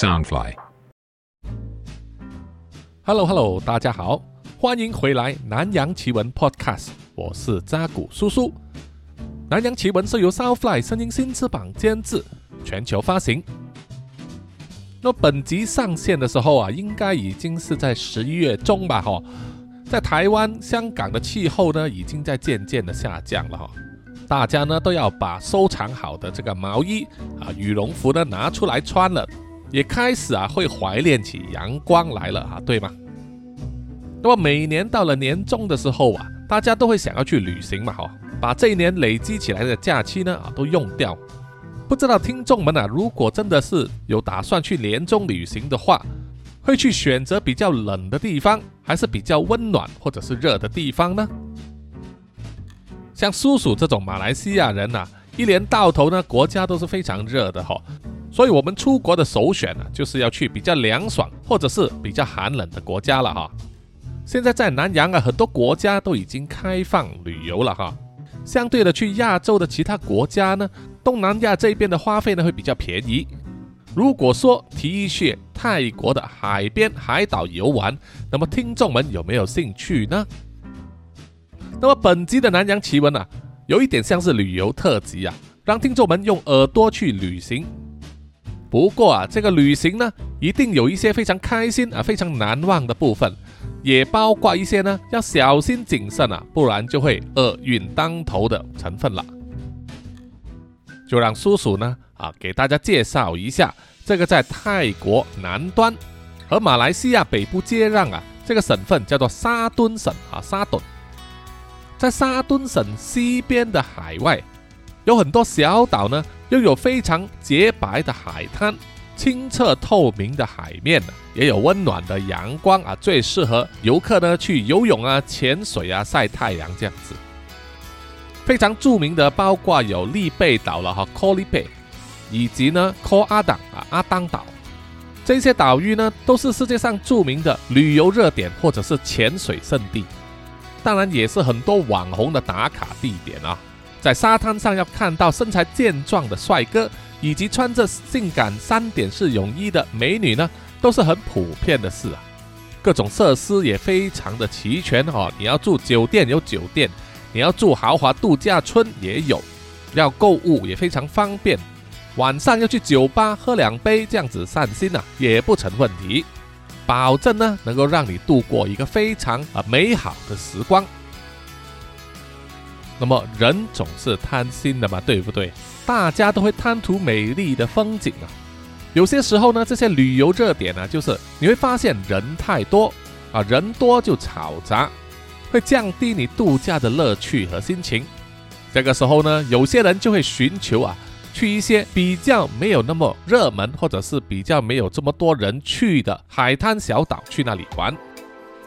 Soundfly。Hello Hello，大家好，欢迎回来《南洋奇闻 Podcast》，我是扎古叔叔。南洋奇闻是由 Soundfly 声音新翅膀监制，全球发行。那本集上线的时候啊，应该已经是在十一月中吧？哈，在台湾、香港的气候呢，已经在渐渐的下降了哈。大家呢都要把收藏好的这个毛衣啊、羽绒服呢拿出来穿了，也开始啊会怀念起阳光来了啊，对吗？那么每年到了年终的时候啊，大家都会想要去旅行嘛，哈，把这一年累积起来的假期呢啊都用掉。不知道听众们啊，如果真的是有打算去年终旅行的话，会去选择比较冷的地方，还是比较温暖或者是热的地方呢？像叔叔这种马来西亚人呐、一年到头呢，国家都是非常热的哈、所以我们出国的首选呢、就是要去比较凉爽或者是比较寒冷的国家了哈、现在在南洋啊，很多国家都已经开放旅游了哈。相对的，去亚洲的其他国家呢，东南亚这边的花费呢会比较便宜。如果说提议去泰国的海边海岛游玩，那么听众们有没有兴趣呢？那么本集的南洋奇闻啊，有一点像是旅游特辑啊，让听众们用耳朵去旅行。不过啊，这个旅行呢，一定有一些非常开心啊、非常难忘的部分，也包括一些呢要小心谨慎啊，不然就会厄运当头的成分了。就让叔叔呢啊给大家介绍一下这个在泰国南端和马来西亚北部接壤啊，这个省份叫做沙敦省啊，沙敦。在沙敦省西边的海外，有很多小岛呢，拥有非常洁白的海滩、清澈透明的海面也有温暖的阳光啊，最适合游客呢去游泳啊、潜水啊、晒太阳这样子。非常著名的包括有利贝岛了哈 c o l i Bay，以及呢 Ko 阿党啊阿当岛。这些岛屿呢，都是世界上著名的旅游热点或者是潜水圣地。当然也是很多网红的打卡地点啊，在沙滩上要看到身材健壮的帅哥，以及穿着性感三点式泳衣的美女呢，都是很普遍的事啊。各种设施也非常的齐全哦，你要住酒店有酒店，你要住豪华度假村也有，要购物也非常方便，晚上要去酒吧喝两杯这样子散心啊，也不成问题。保证呢，能够让你度过一个非常啊美好的时光。那么人总是贪心的嘛，对不对？大家都会贪图美丽的风景啊。有些时候呢，这些旅游热点呢，就是你会发现人太多啊，人多就嘈杂，会降低你度假的乐趣和心情。这个时候呢，有些人就会寻求啊。去一些比较没有那么热门，或者是比较没有这么多人去的海滩小岛，去那里玩，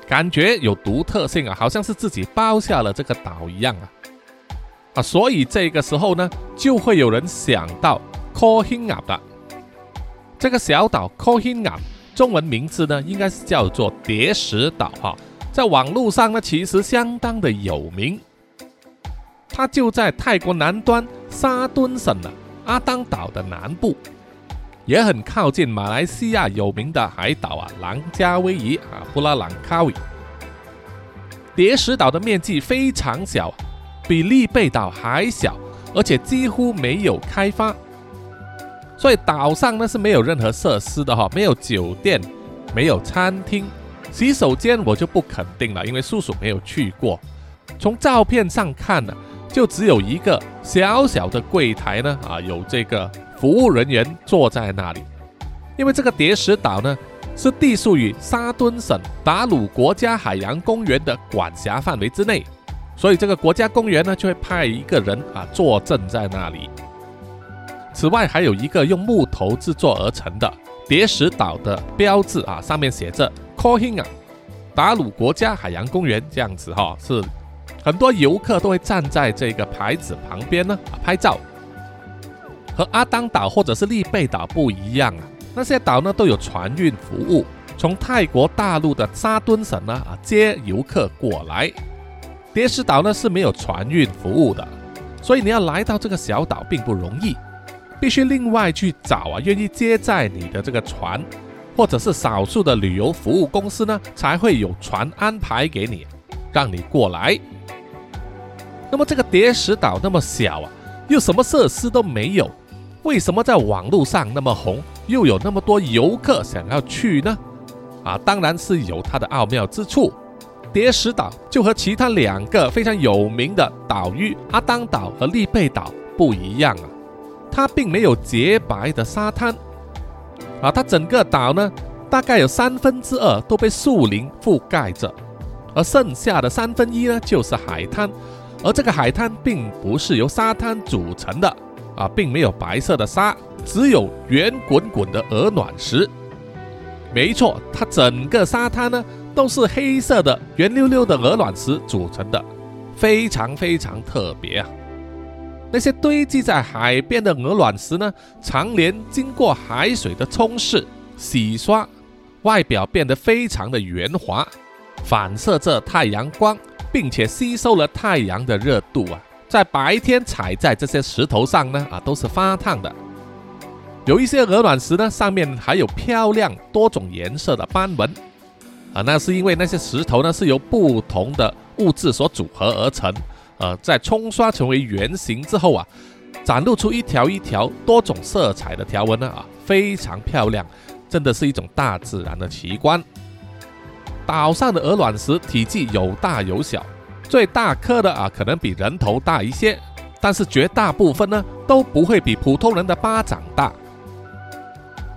感觉有独特性啊，好像是自己包下了这个岛一样啊啊！所以这个时候呢，就会有人想到 k o h i n g a 的这个小岛 k o h i n g a 中文名字呢应该是叫做叠石岛哈，在网络上呢其实相当的有名，它就在泰国南端沙敦省的。阿当岛的南部，也很靠近马来西亚有名的海岛啊，兰加威夷啊，布拉朗卡威。叠石岛的面积非常小，比利贝岛还小，而且几乎没有开发，所以岛上呢是没有任何设施的哈，没有酒店，没有餐厅，洗手间我就不肯定了，因为叔叔没有去过。从照片上看呢。就只有一个小小的柜台呢，啊，有这个服务人员坐在那里。因为这个叠石岛呢是隶属于沙敦省达鲁国家海洋公园的管辖范围之内，所以这个国家公园呢就会派一个人啊坐镇在那里。此外，还有一个用木头制作而成的叠石岛的标志啊，上面写着 k o h i n g a 达鲁国家海洋公园这样子哈，是。很多游客都会站在这个牌子旁边呢啊拍照。和阿当岛或者是利贝岛不一样啊，那些岛呢都有船运服务，从泰国大陆的沙敦省呢啊接游客过来。叠石岛呢是没有船运服务的，所以你要来到这个小岛并不容易。必须另外去找啊愿意接载你的这个船，或者是少数的旅游服务公司呢，才会有船安排给你，让你过来。那么这个叠石岛那么小啊，又什么设施都没有，为什么在网络上那么红，又有那么多游客想要去呢？啊，当然是有它的奥妙之处。叠石岛就和其他两个非常有名的岛屿阿当岛和利贝岛不一样啊，它并没有洁白的沙滩，啊，它整个岛呢，大概有三分之二都被树林覆盖着，而剩下的三分之一呢，就是海滩。而这个海滩并不是由沙滩组成的啊，并没有白色的沙，只有圆滚滚的鹅卵石。没错，它整个沙滩呢都是黑色的圆溜溜的鹅卵石组成的，非常非常特别啊。那些堆积在海边的鹅卵石呢，常年经过海水的冲蚀、洗刷，外表变得非常的圆滑，反射着太阳光。并且吸收了太阳的热度啊，在白天踩在这些石头上呢啊，都是发烫的。有一些鹅卵石呢，上面还有漂亮多种颜色的斑纹啊，那是因为那些石头呢是由不同的物质所组合而成，呃，在冲刷成为圆形之后啊，展露出一条一条多种色彩的条纹呢啊，非常漂亮，真的是一种大自然的奇观。岛上的鹅卵石体积有大有小，最大颗的啊可能比人头大一些，但是绝大部分呢都不会比普通人的巴掌大。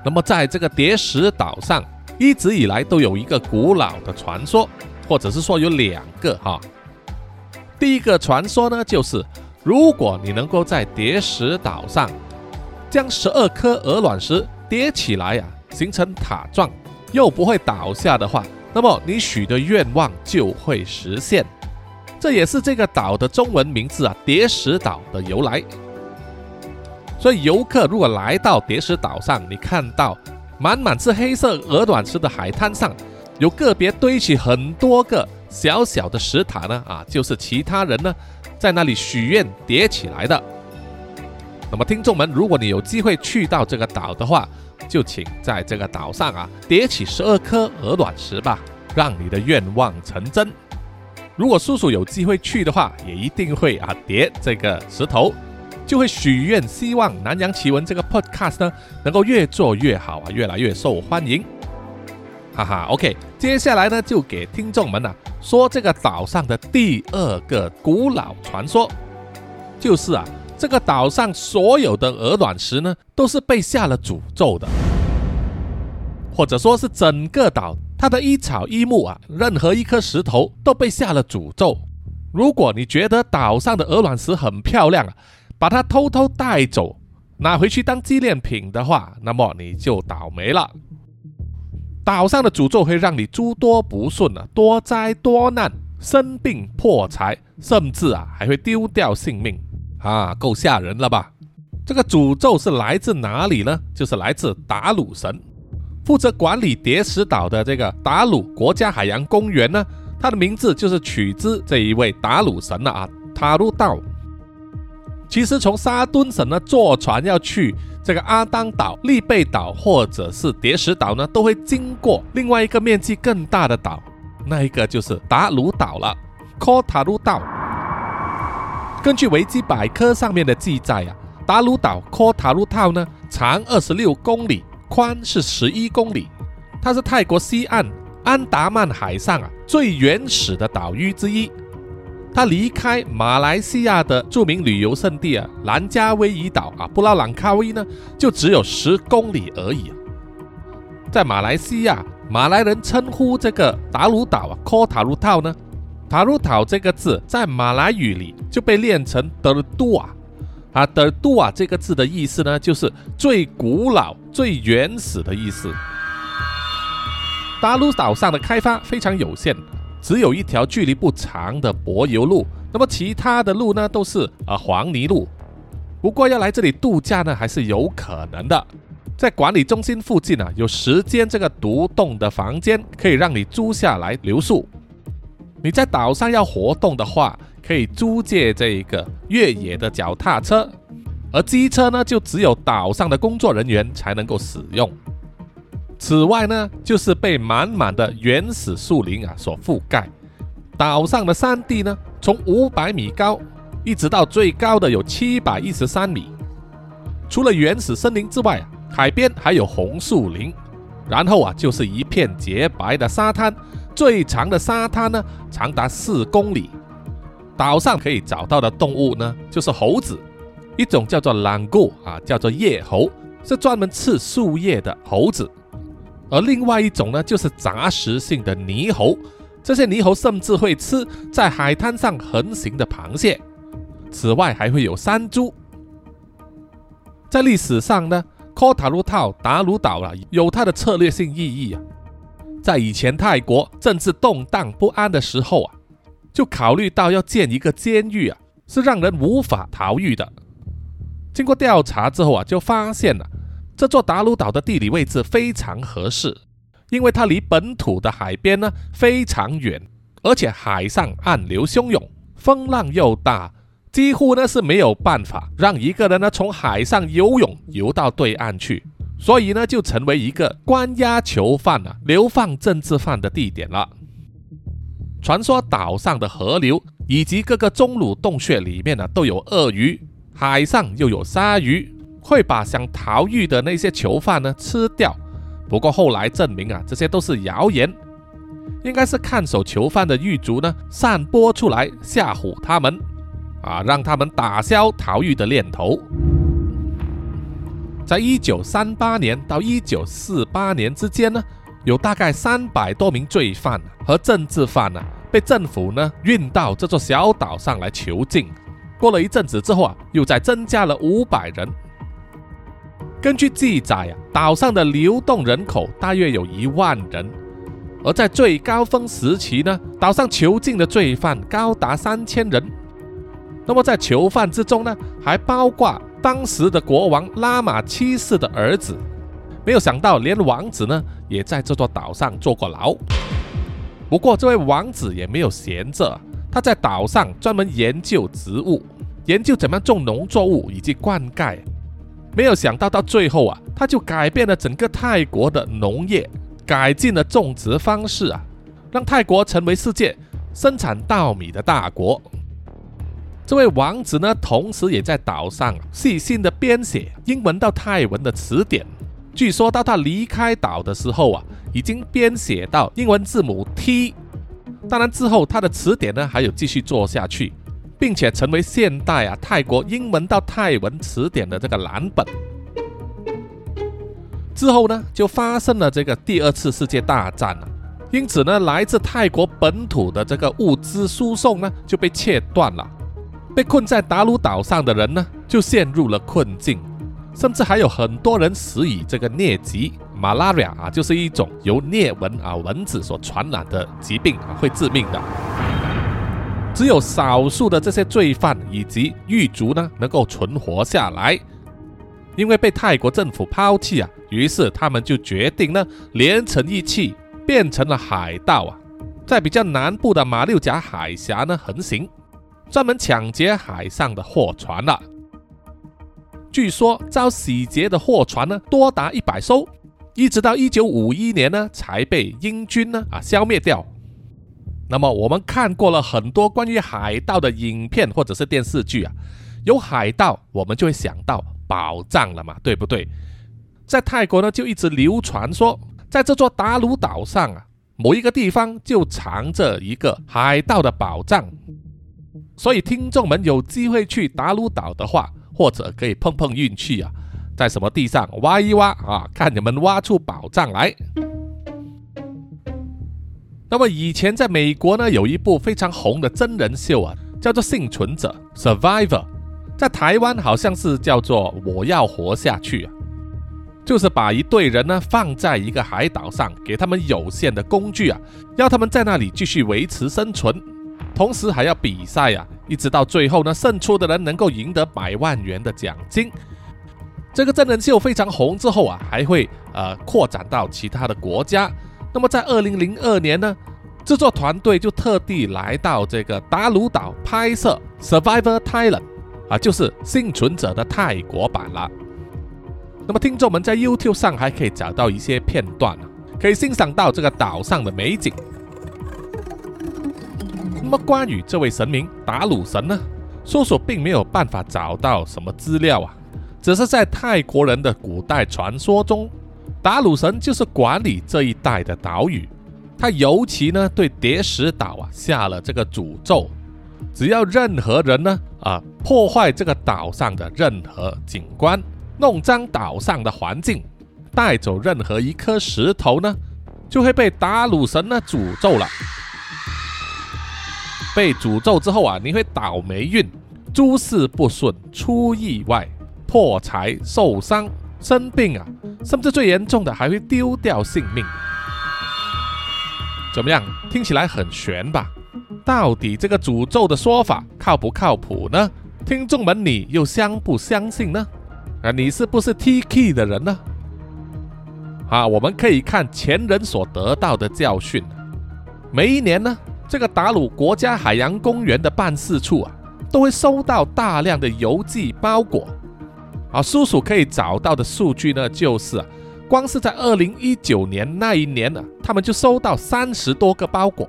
那么在这个叠石岛上，一直以来都有一个古老的传说，或者是说有两个哈。第一个传说呢，就是如果你能够在叠石岛上将十二颗鹅卵石叠起来呀，形成塔状，又不会倒下的话。那么你许的愿望就会实现，这也是这个岛的中文名字啊，叠石岛的由来。所以游客如果来到叠石岛上，你看到满满是黑色鹅卵石的海滩上，有个别堆起很多个小小的石塔呢，啊，就是其他人呢在那里许愿叠起来的。那么听众们，如果你有机会去到这个岛的话，就请在这个岛上啊叠起十二颗鹅卵石吧，让你的愿望成真。如果叔叔有机会去的话，也一定会啊叠这个石头，就会许愿，希望南洋奇闻这个 podcast 呢能够越做越好啊，越来越受欢迎。哈哈，OK，接下来呢就给听众们呢说这个岛上的第二个古老传说，就是啊。这个岛上所有的鹅卵石呢，都是被下了诅咒的，或者说是整个岛它的一草一木啊，任何一颗石头都被下了诅咒。如果你觉得岛上的鹅卵石很漂亮啊，把它偷偷带走，拿回去当纪念品的话，那么你就倒霉了。岛上的诅咒会让你诸多不顺啊，多灾多难，生病破财，甚至啊还会丢掉性命。啊，够吓人了吧？这个诅咒是来自哪里呢？就是来自达鲁神，负责管理叠石岛的这个达鲁国家海洋公园呢。它的名字就是取自这一位达鲁神了啊，塔鲁道。其实从沙敦省呢坐船要去这个阿当岛、利贝岛或者是叠石岛呢，都会经过另外一个面积更大的岛，那一个就是达鲁岛了，科塔鲁岛。根据维基百科上面的记载啊，达鲁岛科塔鲁套呢，长二十六公里，宽是十一公里，它是泰国西岸安达曼海上啊最原始的岛屿之一。它离开马来西亚的著名旅游胜地啊兰加威夷岛啊布拉朗卡威呢，就只有十公里而已。在马来西亚，马来人称呼这个达鲁岛啊科塔鲁套呢。塔鲁岛这个字在马来语里就被念成德杜啊，啊德杜啊这个字的意思呢，就是最古老、最原始的意思。达鲁岛上的开发非常有限，只有一条距离不长的柏油路，那么其他的路呢都是啊黄泥路。不过要来这里度假呢，还是有可能的。在管理中心附近啊，有十间这个独栋的房间可以让你租下来留宿。你在岛上要活动的话，可以租借这一个越野的脚踏车，而机车呢就只有岛上的工作人员才能够使用。此外呢，就是被满满的原始树林啊所覆盖。岛上的山地呢，从五百米高一直到最高的有七百一十三米。除了原始森林之外啊，海边还有红树林，然后啊就是一片洁白的沙滩。最长的沙滩呢，长达四公里。岛上可以找到的动物呢，就是猴子，一种叫做朗固啊，叫做叶猴，是专门吃树叶的猴子。而另外一种呢，就是杂食性的泥猴。这些泥猴甚至会吃在海滩上横行的螃蟹。此外，还会有山猪。在历史上呢，科塔鲁套达鲁岛啊，有它的策略性意义啊。在以前泰国政治动荡不安的时候啊，就考虑到要建一个监狱啊，是让人无法逃狱的。经过调查之后啊，就发现了。这座达鲁岛的地理位置非常合适，因为它离本土的海边呢非常远，而且海上暗流汹涌，风浪又大，几乎呢是没有办法让一个人呢从海上游泳游到对岸去，所以呢就成为一个关押囚犯啊、流放政治犯的地点了。传说岛上的河流以及各个钟乳洞穴里面呢都有鳄鱼，海上又有鲨鱼。会把想逃狱的那些囚犯呢吃掉，不过后来证明啊，这些都是谣言，应该是看守囚犯的狱卒呢散播出来吓唬他们，啊，让他们打消逃狱的念头。在一九三八年到一九四八年之间呢，有大概三百多名罪犯和政治犯呢被政府呢运到这座小岛上来囚禁。过了一阵子之后啊，又再增加了五百人。根据记载啊，岛上的流动人口大约有一万人，而在最高峰时期呢，岛上囚禁的罪犯高达三千人。那么在囚犯之中呢，还包括当时的国王拉玛七世的儿子。没有想到，连王子呢也在这座岛上坐过牢。不过这位王子也没有闲着，他在岛上专门研究植物，研究怎么种农作物以及灌溉。没有想到，到最后啊，他就改变了整个泰国的农业，改进了种植方式啊，让泰国成为世界生产稻米的大国。这位王子呢，同时也在岛上细心的编写英文到泰文的词典。据说到他离开岛的时候啊，已经编写到英文字母 T。当然之后他的词典呢，还有继续做下去。并且成为现代啊泰国英文到泰文词典的这个蓝本。之后呢，就发生了这个第二次世界大战了。因此呢，来自泰国本土的这个物资输送呢就被切断了。被困在达鲁岛上的人呢，就陷入了困境，甚至还有很多人死于这个疟疾 （malaria） 啊，就是一种由疟蚊啊蚊子所传染的疾病啊，会致命的。只有少数的这些罪犯以及狱卒呢，能够存活下来，因为被泰国政府抛弃啊，于是他们就决定呢，连成一气，变成了海盗啊，在比较南部的马六甲海峡呢横行，专门抢劫海上的货船了。据说遭洗劫的货船呢，多达一百艘，一直到一九五一年呢，才被英军呢啊消灭掉。那么我们看过了很多关于海盗的影片或者是电视剧啊，有海盗，我们就会想到宝藏了嘛，对不对？在泰国呢，就一直流传说，在这座达鲁岛上啊，某一个地方就藏着一个海盗的宝藏。所以听众们有机会去达鲁岛的话，或者可以碰碰运气啊，在什么地上挖一挖啊，看你们挖出宝藏来。那么以前在美国呢，有一部非常红的真人秀啊，叫做《幸存者》（Survivor）。在台湾好像是叫做《我要活下去》啊，就是把一队人呢放在一个海岛上，给他们有限的工具啊，要他们在那里继续维持生存，同时还要比赛啊，一直到最后呢，胜出的人能够赢得百万元的奖金。这个真人秀非常红之后啊，还会呃扩展到其他的国家。那么在二零零二年呢，制作团队就特地来到这个达鲁岛拍摄《Survivor Thailand》，啊，就是幸存者的泰国版了。那么听众们在 YouTube 上还可以找到一些片段可以欣赏到这个岛上的美景。那么关于这位神明达鲁神呢，搜索并没有办法找到什么资料啊，只是在泰国人的古代传说中，达鲁神就是管理这一带的岛屿。他尤其呢对叠石岛啊下了这个诅咒，只要任何人呢啊破坏这个岛上的任何景观，弄脏岛上的环境，带走任何一颗石头呢，就会被达鲁神呢诅咒了。被诅咒之后啊，你会倒霉运，诸事不顺，出意外，破财，受伤，生病啊，甚至最严重的还会丢掉性命。怎么样？听起来很悬吧？到底这个诅咒的说法靠不靠谱呢？听众们，你又相不相信呢？啊，你是不是 T K 的人呢？啊，我们可以看前人所得到的教训。每一年呢，这个达鲁国家海洋公园的办事处啊，都会收到大量的邮寄包裹。啊，叔叔可以找到的数据呢，就是啊。光是在二零一九年那一年呢，他们就收到三十多个包裹。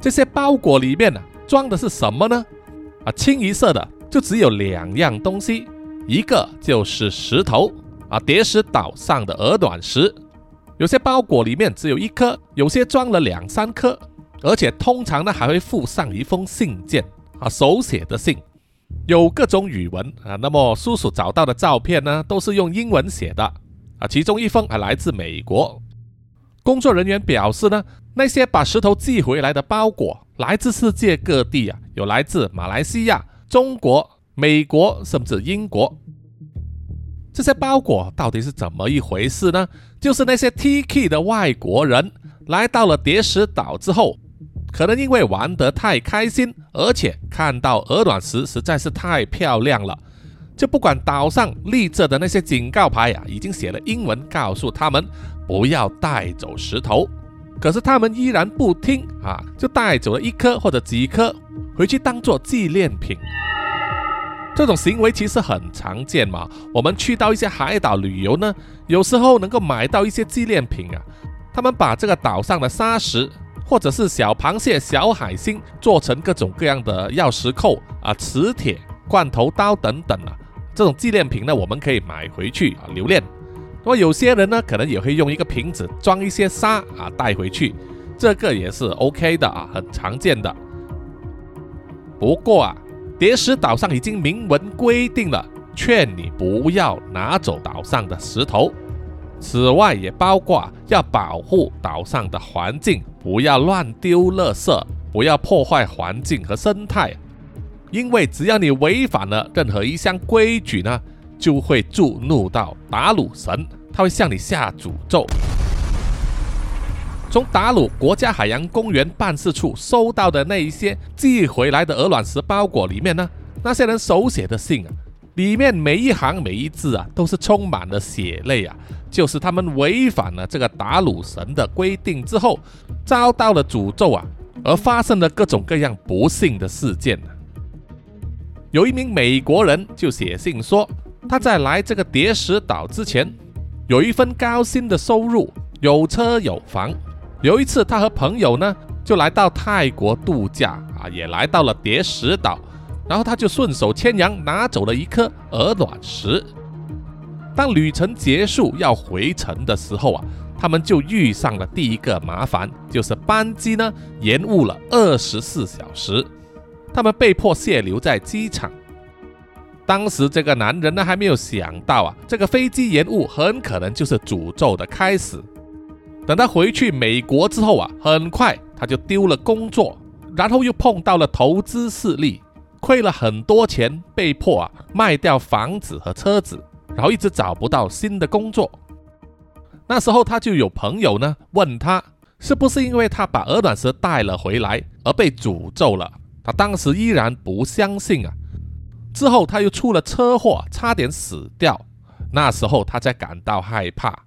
这些包裹里面呢，装的是什么呢？啊，清一色的就只有两样东西，一个就是石头啊，叠石岛上的鹅卵石。有些包裹里面只有一颗，有些装了两三颗，而且通常呢还会附上一封信件啊，手写的信，有各种语文啊。那么叔叔找到的照片呢，都是用英文写的。啊，其中一封还来自美国。工作人员表示呢，那些把石头寄回来的包裹来自世界各地啊，有来自马来西亚、中国、美国，甚至英国。这些包裹到底是怎么一回事呢？就是那些 T K 的外国人来到了叠石岛之后，可能因为玩得太开心，而且看到鹅卵石实在是太漂亮了。就不管岛上立着的那些警告牌呀，已经写了英文告诉他们不要带走石头，可是他们依然不听啊，就带走了一颗或者几颗回去当做纪念品。这种行为其实很常见嘛。我们去到一些海岛旅游呢，有时候能够买到一些纪念品啊。他们把这个岛上的沙石或者是小螃蟹、小海星做成各种各样的钥匙扣啊、磁铁、罐头刀等等啊。这种纪念品呢，我们可以买回去啊留念。那么有些人呢，可能也会用一个瓶子装一些沙啊带回去，这个也是 OK 的啊，很常见的。不过啊，叠石岛上已经明文规定了，劝你不要拿走岛上的石头。此外，也包括要保护岛上的环境，不要乱丢垃圾，不要破坏环境和生态。因为只要你违反了任何一项规矩呢，就会触怒到达鲁神，他会向你下诅咒。从达鲁国家海洋公园办事处收到的那一些寄回来的鹅卵石包裹里面呢，那些人手写的信啊，里面每一行每一字啊，都是充满了血泪啊，就是他们违反了这个达鲁神的规定之后，遭到了诅咒啊，而发生了各种各样不幸的事件。有一名美国人就写信说，他在来这个叠石岛之前，有一份高薪的收入，有车有房。有一次，他和朋友呢就来到泰国度假啊，也来到了叠石岛，然后他就顺手牵羊拿走了一颗鹅卵石。当旅程结束要回程的时候啊，他们就遇上了第一个麻烦，就是班机呢延误了二十四小时。他们被迫卸留在机场。当时这个男人呢还没有想到啊，这个飞机延误很可能就是诅咒的开始。等他回去美国之后啊，很快他就丢了工作，然后又碰到了投资失利，亏了很多钱，被迫啊卖掉房子和车子，然后一直找不到新的工作。那时候他就有朋友呢问他，是不是因为他把鹅卵石带了回来而被诅咒了？他当时依然不相信啊，之后他又出了车祸，差点死掉。那时候他才感到害怕，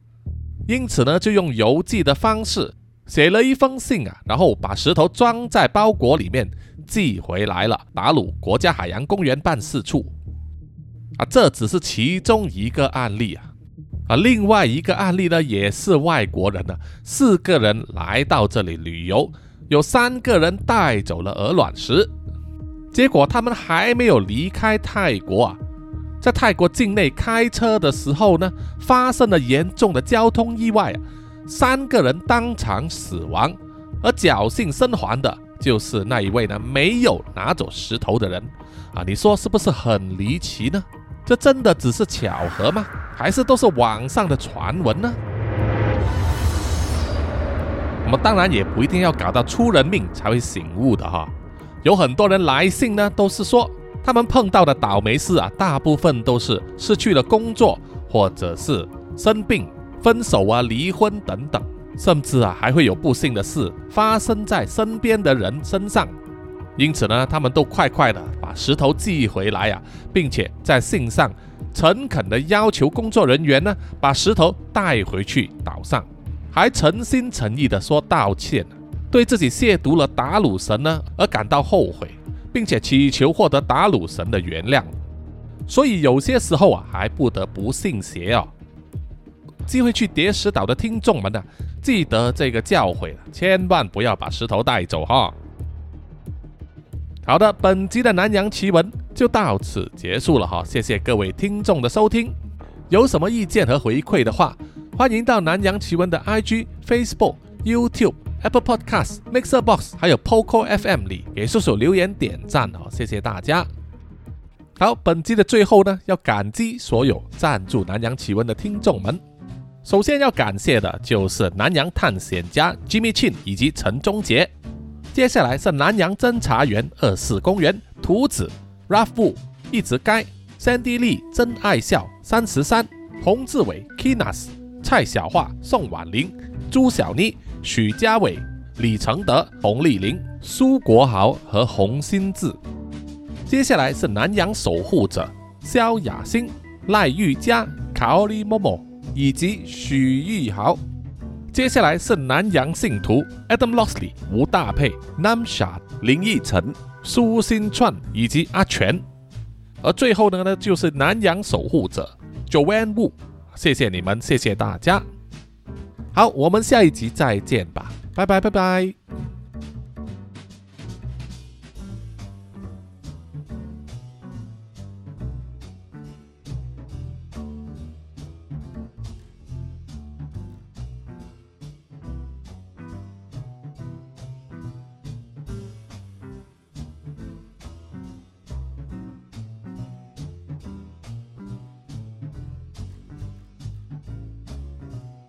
因此呢，就用邮寄的方式写了一封信啊，然后把石头装在包裹里面，寄回来了达鲁国家海洋公园办事处。啊，这只是其中一个案例啊。啊，另外一个案例呢，也是外国人呢，四个人来到这里旅游，有三个人带走了鹅卵石，结果他们还没有离开泰国啊，在泰国境内开车的时候呢，发生了严重的交通意外啊，三个人当场死亡，而侥幸生还的就是那一位呢没有拿走石头的人啊，你说是不是很离奇呢？这真的只是巧合吗？还是都是网上的传闻呢？我们当然也不一定要搞到出人命才会醒悟的哈。有很多人来信呢，都是说他们碰到的倒霉事啊，大部分都是失去了工作，或者是生病、分手啊、离婚等等，甚至啊还会有不幸的事发生在身边的人身上。因此呢，他们都快快的把石头寄回来呀，并且在信上诚恳的要求工作人员呢，把石头带回去岛上，还诚心诚意的说道歉，对自己亵渎了达鲁神呢而感到后悔，并且祈求获得达鲁神的原谅。所以有些时候啊，还不得不信邪哦。机会去叠石岛的听众们呢，记得这个教诲千万不要把石头带走哈。好的，本集的南洋奇闻就到此结束了哈，谢谢各位听众的收听。有什么意见和回馈的话，欢迎到南洋奇闻的 IG、Facebook、YouTube、Apple Podcasts、Mixer Box 还有 Poco FM 里给叔叔留言点赞哦，谢谢大家。好，本集的最后呢，要感激所有赞助南洋奇闻的听众们。首先要感谢的就是南洋探险家 Jimmy Chin 以及陈忠杰。接下来是南洋侦查员二四公园图子 Ralph 一直该 Sandy 丽真爱笑三十三洪志伟 Kinas 蔡小桦宋婉玲朱小妮许家伟李承德洪丽玲苏国豪和洪新志。接下来是南洋守护者萧雅欣赖玉佳卡里某某以及许玉豪。接下来是南洋信徒 Adam Lossley、吴大佩、nam shah、林奕晨、苏新串以及阿全，而最后呢呢就是南洋守护者 Joanne Wu，谢谢你们，谢谢大家。好，我们下一集再见吧，拜拜拜拜。